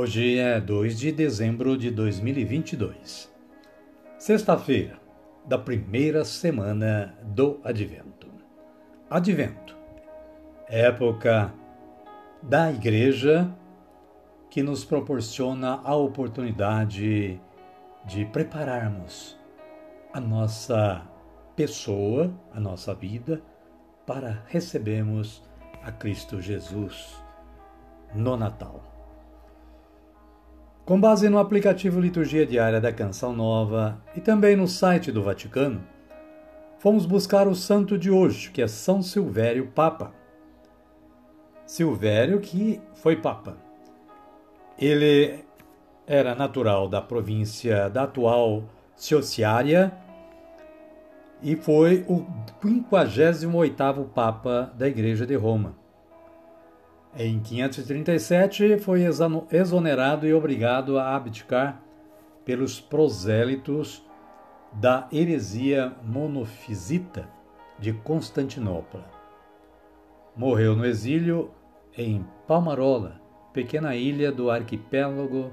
Hoje é 2 de dezembro de 2022, sexta-feira da primeira semana do Advento. Advento, época da Igreja que nos proporciona a oportunidade de prepararmos a nossa pessoa, a nossa vida, para recebermos a Cristo Jesus no Natal. Com base no aplicativo Liturgia Diária da Canção Nova e também no site do Vaticano, fomos buscar o santo de hoje, que é São Silvério Papa. Silvério que foi Papa. Ele era natural da província da atual Ciociária e foi o 58º Papa da Igreja de Roma. Em 537, foi exonerado e obrigado a abdicar pelos prosélitos da heresia monofisita de Constantinopla. Morreu no exílio em Palmarola, pequena ilha do arquipélago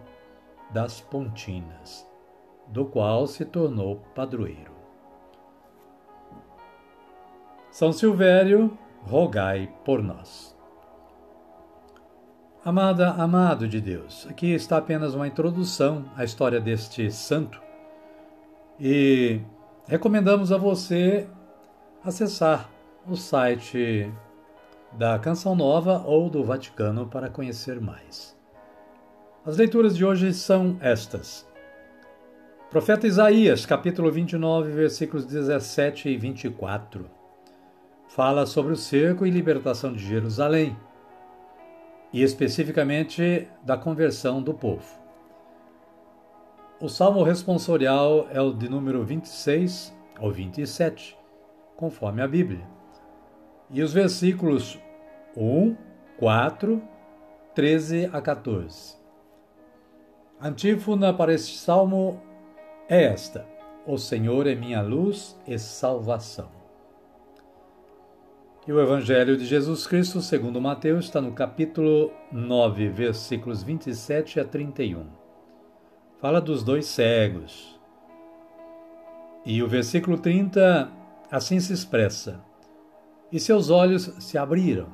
das Pontinas, do qual se tornou padroeiro. São Silvério, rogai por nós. Amada, amado de Deus, aqui está apenas uma introdução à história deste santo e recomendamos a você acessar o site da Canção Nova ou do Vaticano para conhecer mais. As leituras de hoje são estas. Profeta Isaías, capítulo 29, versículos 17 e 24. Fala sobre o cerco e libertação de Jerusalém e especificamente da conversão do povo. O salmo responsorial é o de número 26 ao 27, conforme a Bíblia. E os versículos 1, 4, 13 a 14. A antífona para este salmo é esta: O Senhor é minha luz e salvação. E o Evangelho de Jesus Cristo, segundo Mateus, está no capítulo 9, versículos 27 a 31. Fala dos dois cegos. E o versículo 30 assim se expressa: E seus olhos se abriram.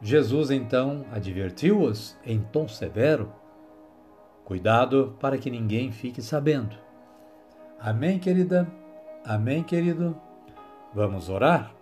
Jesus então advertiu-os em tom severo: Cuidado para que ninguém fique sabendo. Amém, querida? Amém, querido? Vamos orar?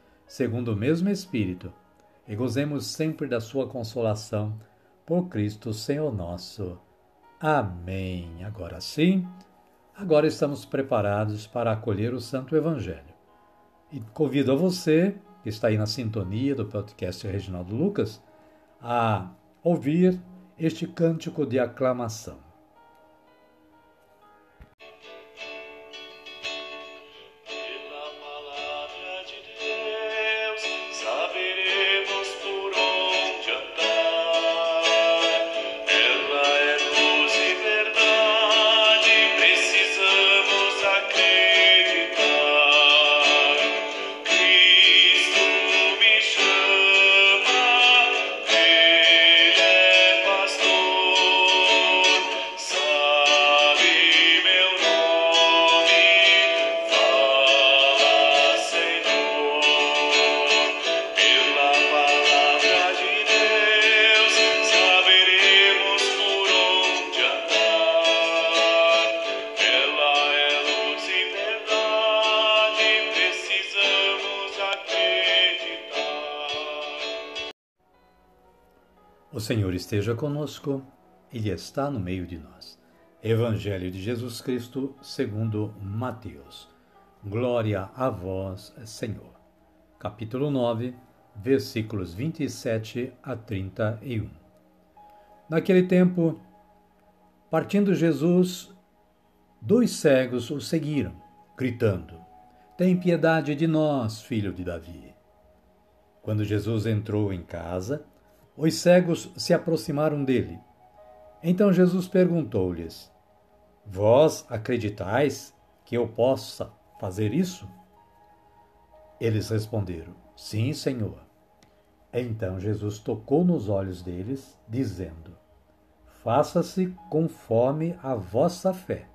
segundo o mesmo Espírito, e gozemos sempre da sua consolação, por Cristo Senhor nosso. Amém. Agora sim, agora estamos preparados para acolher o Santo Evangelho. E convido a você, que está aí na sintonia do podcast Reginaldo Lucas, a ouvir este cântico de aclamação. Senhor esteja conosco, Ele está no meio de nós. Evangelho de Jesus Cristo, segundo Mateus. Glória a vós, Senhor. Capítulo 9, versículos 27 a 31. Naquele tempo, partindo Jesus, dois cegos o seguiram, gritando: Tem piedade de nós, filho de Davi. Quando Jesus entrou em casa, os cegos se aproximaram dele. Então Jesus perguntou-lhes: Vós acreditais que eu possa fazer isso? Eles responderam: Sim, Senhor. Então Jesus tocou nos olhos deles, dizendo: Faça-se conforme a vossa fé.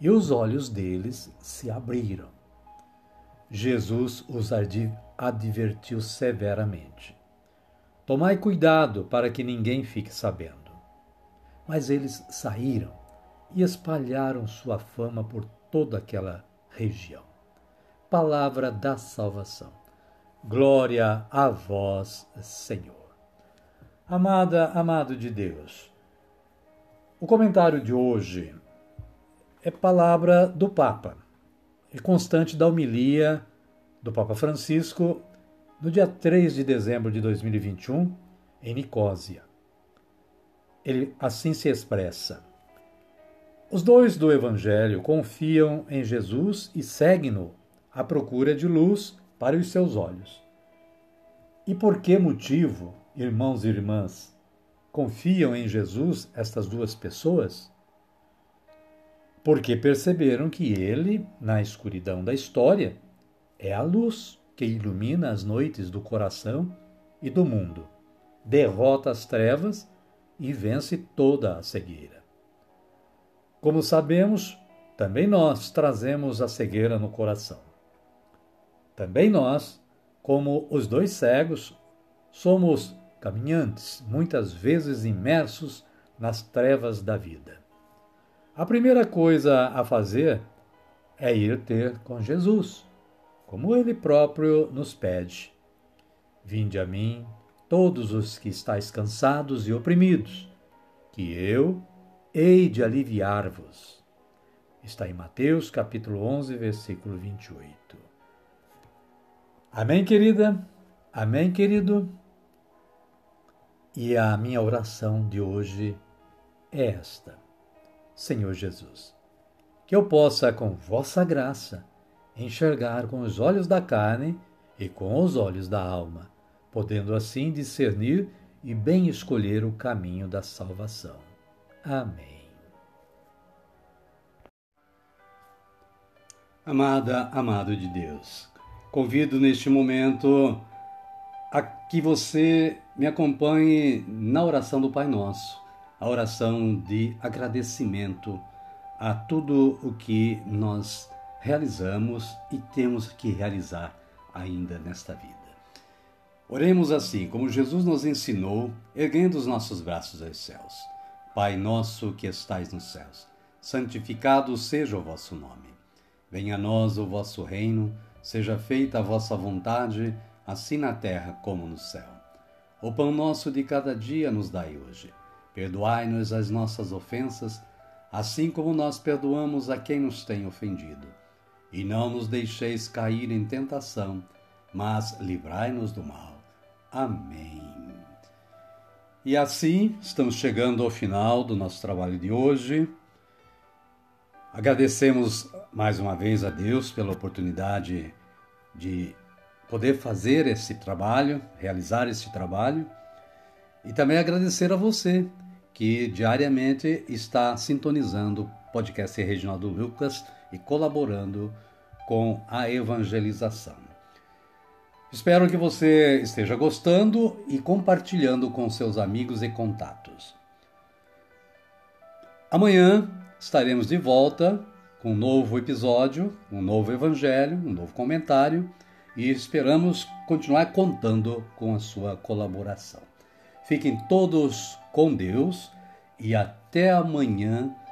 E os olhos deles se abriram. Jesus os advertiu severamente Tomai cuidado para que ninguém fique sabendo. Mas eles saíram e espalharam sua fama por toda aquela região. Palavra da salvação. Glória a vós, Senhor. Amada, amado de Deus, o comentário de hoje é palavra do Papa, é constante da homilia do Papa Francisco no dia 3 de dezembro de 2021, em Nicósia. Ele assim se expressa. Os dois do Evangelho confiam em Jesus e seguem-no à procura de luz para os seus olhos. E por que motivo, irmãos e irmãs, confiam em Jesus estas duas pessoas? Porque perceberam que ele, na escuridão da história, é a luz que ilumina as noites do coração e do mundo, derrota as trevas e vence toda a cegueira. Como sabemos, também nós trazemos a cegueira no coração. Também nós, como os dois cegos, somos caminhantes, muitas vezes imersos nas trevas da vida. A primeira coisa a fazer é ir ter com Jesus como ele próprio nos pede. Vinde a mim, todos os que estáis cansados e oprimidos, que eu hei de aliviar-vos. Está em Mateus capítulo 11, versículo 28. Amém, querida? Amém, querido? E a minha oração de hoje é esta: Senhor Jesus, que eu possa, com vossa graça, enxergar com os olhos da carne e com os olhos da alma, podendo assim discernir e bem escolher o caminho da salvação. Amém. Amada, amado de Deus, convido neste momento a que você me acompanhe na oração do Pai Nosso, a oração de agradecimento a tudo o que nós realizamos e temos que realizar ainda nesta vida. Oremos assim, como Jesus nos ensinou, erguendo os nossos braços aos céus. Pai nosso que estais nos céus, santificado seja o vosso nome. Venha a nós o vosso reino, seja feita a vossa vontade, assim na terra como no céu. O pão nosso de cada dia nos dai hoje. Perdoai-nos as nossas ofensas, assim como nós perdoamos a quem nos tem ofendido e não nos deixeis cair em tentação, mas livrai-nos do mal. Amém. E assim, estamos chegando ao final do nosso trabalho de hoje. Agradecemos mais uma vez a Deus pela oportunidade de poder fazer esse trabalho, realizar esse trabalho, e também agradecer a você que diariamente está sintonizando podcast Reginaldo Lucas e colaborando com a evangelização. Espero que você esteja gostando e compartilhando com seus amigos e contatos. Amanhã estaremos de volta com um novo episódio, um novo evangelho, um novo comentário e esperamos continuar contando com a sua colaboração. Fiquem todos com Deus e até amanhã,